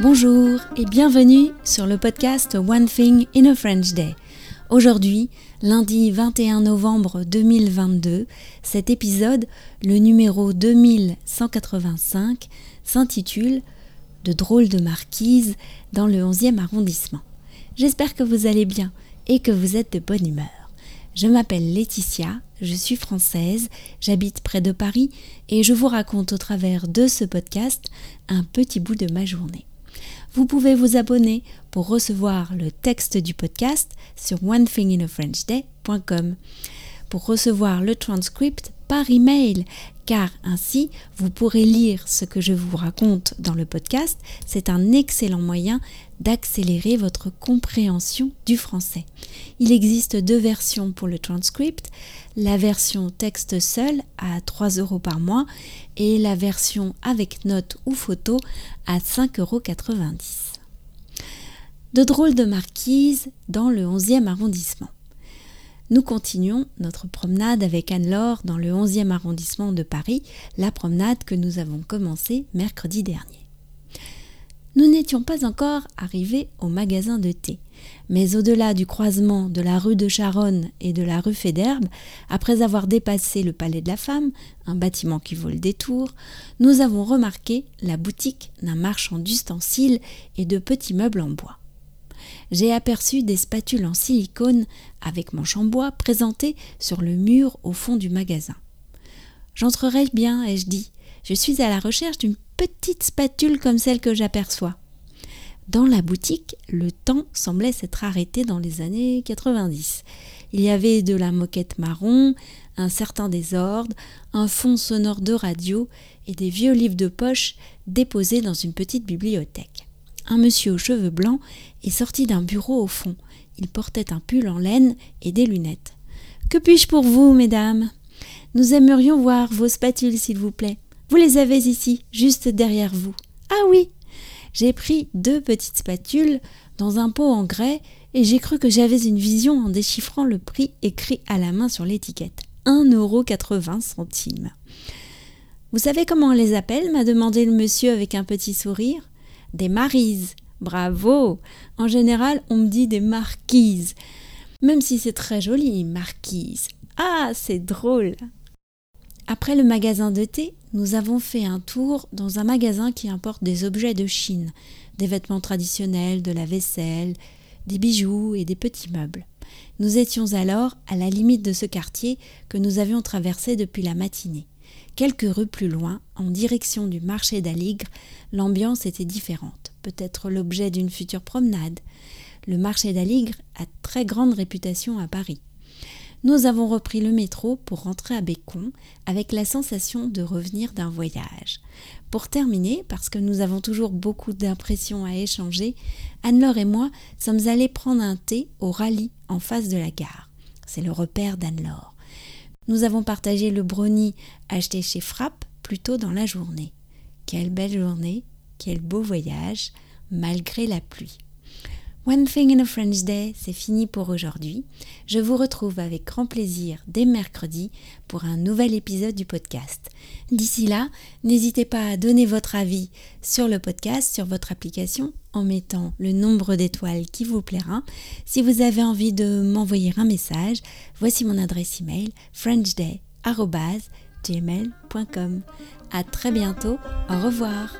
Bonjour et bienvenue sur le podcast One Thing in a French Day. Aujourd'hui, lundi 21 novembre 2022, cet épisode, le numéro 2185, s'intitule De drôles de marquise dans le 11e arrondissement. J'espère que vous allez bien et que vous êtes de bonne humeur. Je m'appelle Laetitia, je suis française, j'habite près de Paris et je vous raconte au travers de ce podcast un petit bout de ma journée. Vous pouvez vous abonner pour recevoir le texte du podcast sur onethinginafrenchday.com pour recevoir le transcript par email car ainsi vous pourrez lire ce que je vous raconte dans le podcast. C'est un excellent moyen d'accélérer votre compréhension du français. Il existe deux versions pour le transcript, la version texte seul à 3 euros par mois et la version avec notes ou photos à 5,90 euros. De drôles de marquises dans le 11e arrondissement. Nous continuons notre promenade avec Anne-Laure dans le 11e arrondissement de Paris, la promenade que nous avons commencée mercredi dernier. Nous n'étions pas encore arrivés au magasin de thé, mais au-delà du croisement de la rue de Charonne et de la rue Fédherbe, après avoir dépassé le Palais de la Femme, un bâtiment qui vaut le détour, nous avons remarqué la boutique d'un marchand d'ustensiles et de petits meubles en bois j'ai aperçu des spatules en silicone avec manche en bois présentées sur le mur au fond du magasin. J'entrerai bien, ai-je dit. Je suis à la recherche d'une petite spatule comme celle que j'aperçois. Dans la boutique, le temps semblait s'être arrêté dans les années 90. Il y avait de la moquette marron, un certain désordre, un fond sonore de radio et des vieux livres de poche déposés dans une petite bibliothèque un monsieur aux cheveux blancs est sorti d'un bureau au fond. Il portait un pull en laine et des lunettes. Que puis-je pour vous, mesdames? Nous aimerions voir vos spatules, s'il vous plaît. Vous les avez ici, juste derrière vous. Ah oui J'ai pris deux petites spatules dans un pot en grès et j'ai cru que j'avais une vision en déchiffrant le prix écrit à la main sur l'étiquette. 1,80€. Vous savez comment on les appelle? m'a demandé le monsieur avec un petit sourire des marises. Bravo En général, on me dit des marquises. Même si c'est très joli, marquise. Ah, c'est drôle Après le magasin de thé, nous avons fait un tour dans un magasin qui importe des objets de Chine, des vêtements traditionnels, de la vaisselle, des bijoux et des petits meubles. Nous étions alors à la limite de ce quartier que nous avions traversé depuis la matinée. Quelques rues plus loin, en direction du marché d'Aligre, l'ambiance était différente, peut-être l'objet d'une future promenade. Le marché d'Aligre a très grande réputation à Paris. Nous avons repris le métro pour rentrer à Bécon avec la sensation de revenir d'un voyage. Pour terminer, parce que nous avons toujours beaucoup d'impressions à échanger, Anne-Laure et moi sommes allés prendre un thé au rallye en face de la gare. C'est le repère d'Anne-Laure. Nous avons partagé le brownie acheté chez Frappe plus tôt dans la journée. Quelle belle journée, quel beau voyage, malgré la pluie. One Thing in a French Day, c'est fini pour aujourd'hui. Je vous retrouve avec grand plaisir dès mercredi pour un nouvel épisode du podcast. D'ici là, n'hésitez pas à donner votre avis sur le podcast, sur votre application, en mettant le nombre d'étoiles qui vous plaira. Si vous avez envie de m'envoyer un message, voici mon adresse email frenchday.gmail.com. À très bientôt, au revoir.